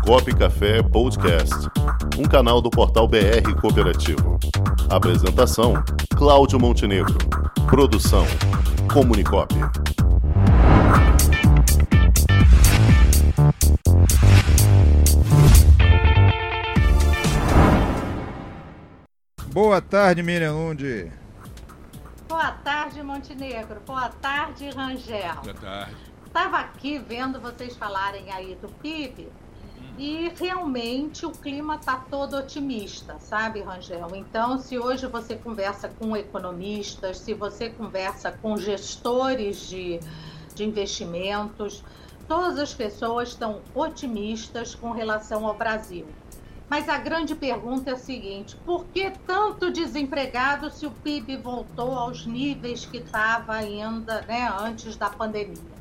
Comunicop Café Podcast, um canal do portal BR Cooperativo. Apresentação: Cláudio Montenegro. Produção: Comunicop. Boa tarde, Miriam Lund. Boa tarde, Montenegro. Boa tarde, Rangel. Boa tarde. Estava aqui vendo vocês falarem aí do PIB e realmente o clima está todo otimista, sabe, Rangel? Então, se hoje você conversa com economistas, se você conversa com gestores de, de investimentos, todas as pessoas estão otimistas com relação ao Brasil. Mas a grande pergunta é a seguinte: por que tanto desempregado se o PIB voltou aos níveis que estava ainda né, antes da pandemia?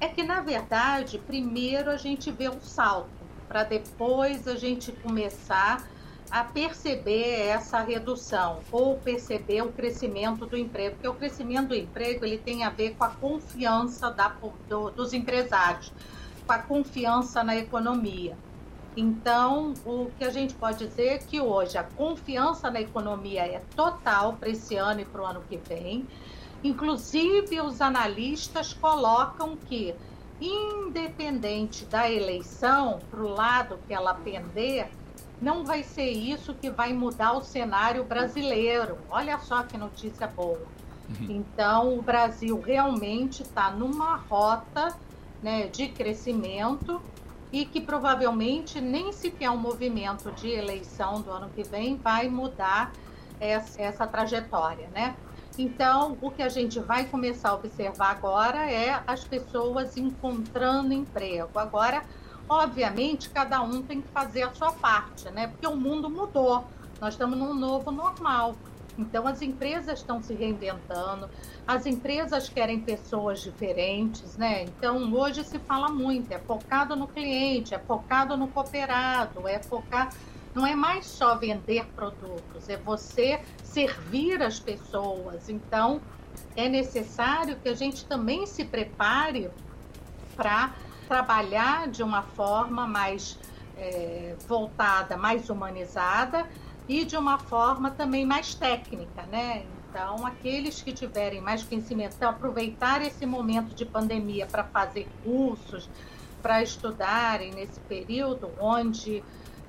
É que, na verdade, primeiro a gente vê um salto, para depois a gente começar a perceber essa redução ou perceber o crescimento do emprego, porque o crescimento do emprego ele tem a ver com a confiança da, do, dos empresários, com a confiança na economia. Então, o que a gente pode dizer é que hoje a confiança na economia é total para esse ano e para o ano que vem. Inclusive, os analistas colocam que, independente da eleição, para o lado que ela pender, não vai ser isso que vai mudar o cenário brasileiro. Olha só que notícia boa. Uhum. Então, o Brasil realmente está numa rota né, de crescimento e que provavelmente nem sequer um movimento de eleição do ano que vem vai mudar essa, essa trajetória, né? Então, o que a gente vai começar a observar agora é as pessoas encontrando emprego. Agora, obviamente, cada um tem que fazer a sua parte, né? Porque o mundo mudou. Nós estamos num novo normal. Então, as empresas estão se reinventando, as empresas querem pessoas diferentes, né? Então, hoje se fala muito, é focado no cliente, é focado no cooperado, é focar. Não é mais só vender produtos, é você servir as pessoas. Então, é necessário que a gente também se prepare para trabalhar de uma forma mais é, voltada, mais humanizada e de uma forma também mais técnica, né? Então, aqueles que tiverem mais conhecimento, então, aproveitar esse momento de pandemia para fazer cursos, para estudarem nesse período onde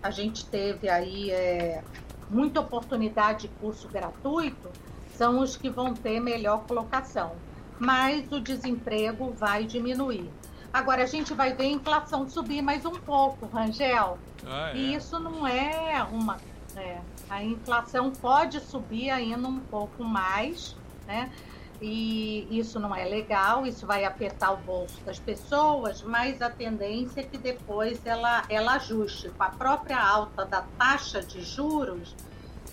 a gente teve aí é, muita oportunidade de curso gratuito, são os que vão ter melhor colocação. Mas o desemprego vai diminuir. Agora, a gente vai ver a inflação subir mais um pouco, Rangel. Ah, é. E isso não é uma é, a inflação pode subir ainda um pouco mais, né? E isso não é legal, isso vai apertar o bolso das pessoas, mas a tendência é que depois ela, ela ajuste. Com a própria alta da taxa de juros,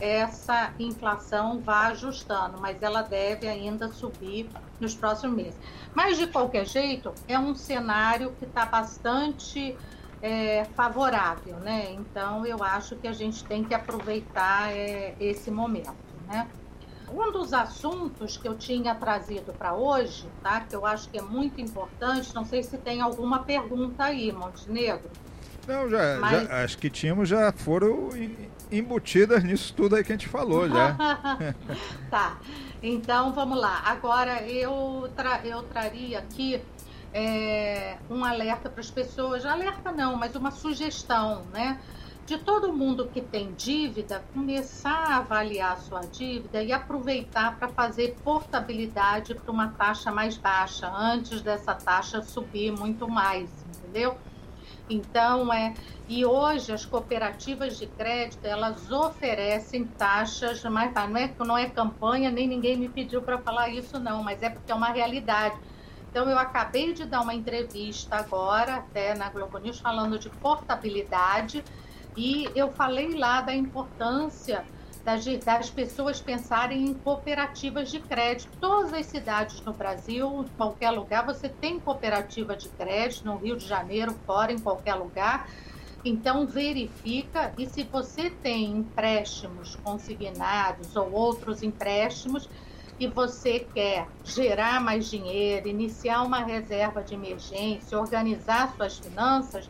essa inflação vai ajustando, mas ela deve ainda subir nos próximos meses. Mas, de qualquer jeito, é um cenário que está bastante é, favorável, né? Então eu acho que a gente tem que aproveitar é, esse momento, né? Um dos assuntos que eu tinha trazido para hoje, tá? Que eu acho que é muito importante, não sei se tem alguma pergunta aí, Montenegro. Não, já, Mas... já as que tínhamos já foram embutidas nisso tudo aí que a gente falou já. tá. Então vamos lá. Agora eu, tra eu traria aqui é, um alerta para as pessoas, alerta não, mas uma sugestão, né? De todo mundo que tem dívida, começar a avaliar a sua dívida e aproveitar para fazer portabilidade para uma taxa mais baixa, antes dessa taxa subir muito mais, entendeu? Então, é. E hoje as cooperativas de crédito elas oferecem taxas mais não é não é campanha nem ninguém me pediu para falar isso não, mas é porque é uma realidade então, eu acabei de dar uma entrevista agora, até na Globo News, falando de portabilidade, e eu falei lá da importância das, das pessoas pensarem em cooperativas de crédito. Todas as cidades no Brasil, em qualquer lugar, você tem cooperativa de crédito, no Rio de Janeiro, fora, em qualquer lugar. Então, verifica e se você tem empréstimos consignados ou outros empréstimos, e você quer gerar mais dinheiro, iniciar uma reserva de emergência, organizar suas finanças,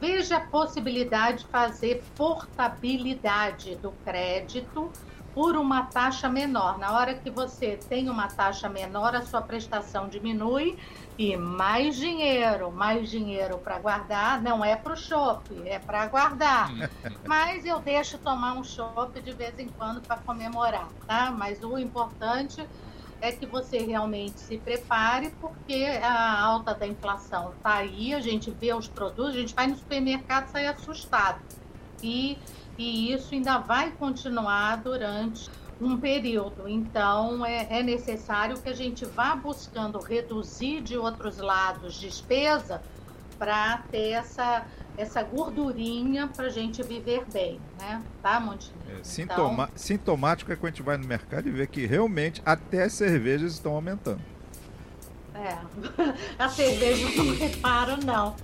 Veja a possibilidade de fazer portabilidade do crédito por uma taxa menor. Na hora que você tem uma taxa menor, a sua prestação diminui e mais dinheiro, mais dinheiro para guardar, não é para o shopping, é para guardar. Mas eu deixo tomar um shopping de vez em quando para comemorar, tá? Mas o importante é que você realmente se prepare, porque a alta da inflação está aí, a gente vê os produtos, a gente vai no supermercado e sai assustado. E, e isso ainda vai continuar durante um período. Então, é, é necessário que a gente vá buscando reduzir de outros lados despesa para ter essa essa gordurinha para gente viver bem, né? Tá, Montinho? É, sintoma então... Sintomático é quando a gente vai no mercado e vê que realmente até as cervejas estão aumentando. É, a cerveja não reparo, não.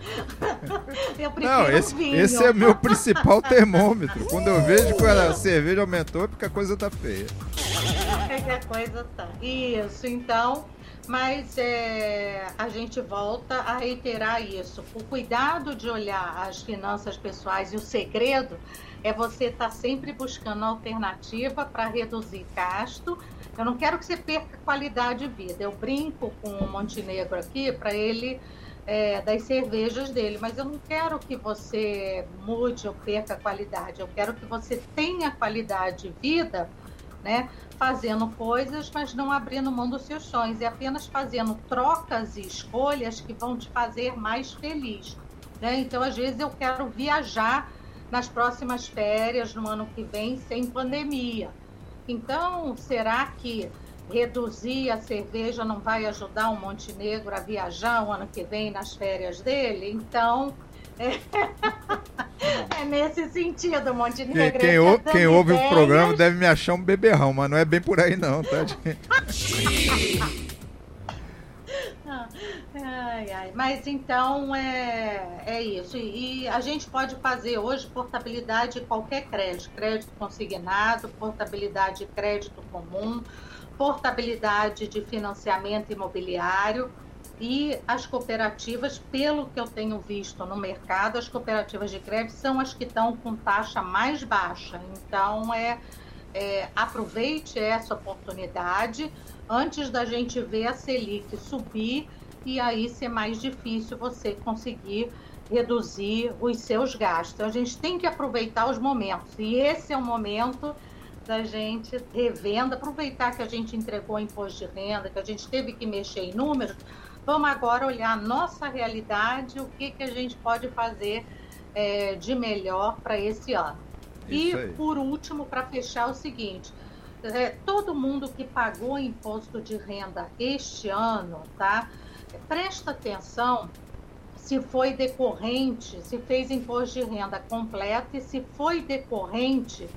Eu prefiro não, esse, vinho. esse é meu principal termômetro. Quando eu vejo que a cerveja aumentou, é porque a coisa tá feia. É que a coisa tá. Isso, então mas é, a gente volta a reiterar isso. O cuidado de olhar as finanças pessoais e o segredo é você estar tá sempre buscando alternativa para reduzir gasto. Eu não quero que você perca qualidade de vida. Eu brinco com o Montenegro aqui para ele é, das cervejas dele, mas eu não quero que você mude ou perca a qualidade. Eu quero que você tenha qualidade de vida, né? fazendo coisas, mas não abrindo mão dos seus sonhos, e apenas fazendo trocas e escolhas que vão te fazer mais feliz. Né? Então, às vezes, eu quero viajar nas próximas férias, no ano que vem, sem pandemia. Então, será que reduzir a cerveja não vai ajudar o Montenegro a viajar o ano que vem nas férias dele? Então, é, é nesse sentido, Montenegro. Quem, quem, quem ouve ideias... o programa deve me achar um beberrão, mas não é bem por aí não, tá? ai, ai. Mas então é, é isso. E, e a gente pode fazer hoje portabilidade de qualquer crédito. Crédito consignado, portabilidade de crédito comum, portabilidade de financiamento imobiliário e as cooperativas, pelo que eu tenho visto no mercado, as cooperativas de crédito são as que estão com taxa mais baixa. Então, é, é, aproveite essa oportunidade antes da gente ver a Selic subir e aí ser mais difícil você conseguir reduzir os seus gastos. A gente tem que aproveitar os momentos e esse é o momento da gente revenda, aproveitar que a gente entregou imposto de renda, que a gente teve que mexer em números, Vamos agora olhar a nossa realidade, o que, que a gente pode fazer é, de melhor para esse ano. Isso e, aí. por último, para fechar, o seguinte: é, todo mundo que pagou imposto de renda este ano, tá? Presta atenção se foi decorrente, se fez imposto de renda completo e se foi decorrente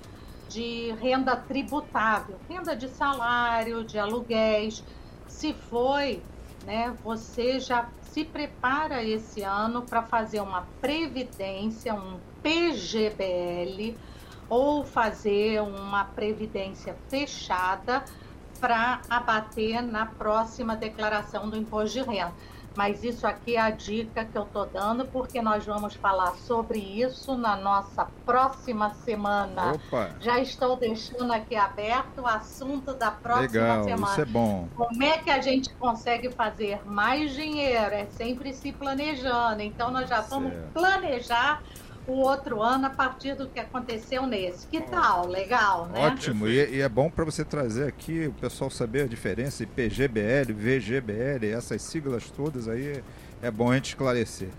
de renda tributável, renda de salário, de aluguéis. Se foi, né, você já se prepara esse ano para fazer uma previdência, um PGBL, ou fazer uma previdência fechada para abater na próxima declaração do imposto de renda. Mas isso aqui é a dica que eu estou dando, porque nós vamos falar sobre isso na nossa próxima semana. Opa. Já estou deixando aqui aberto o assunto da próxima Legal, semana. Isso é bom. Como é que a gente consegue fazer mais dinheiro? É sempre se planejando. Então, nós já vamos certo. planejar o outro ano a partir do que aconteceu nesse. Que tal? Legal, né? Ótimo. E, e é bom para você trazer aqui o pessoal saber a diferença de PGBL, VGBL, essas siglas todas aí é bom a gente esclarecer.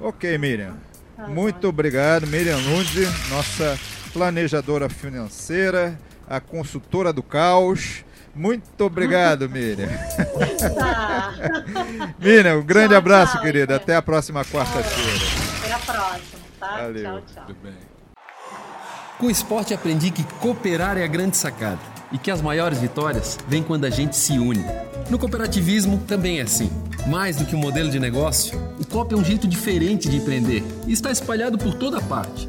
Ok, Miriam. Tá Muito obrigado, Miriam Lund, nossa planejadora financeira, a consultora do caos. Muito obrigado, Miriam. Tá. Miriam, um grande tchau, abraço, tchau, querida. Até a próxima quarta-feira. Até a próxima tá? Valeu. Tchau, tchau. Tudo bem. Com o esporte aprendi que cooperar é a grande sacada e que as maiores vitórias vêm quando a gente se une. No cooperativismo também é assim. Mais do que um modelo de negócio, o COP é um jeito diferente de empreender e está espalhado por toda parte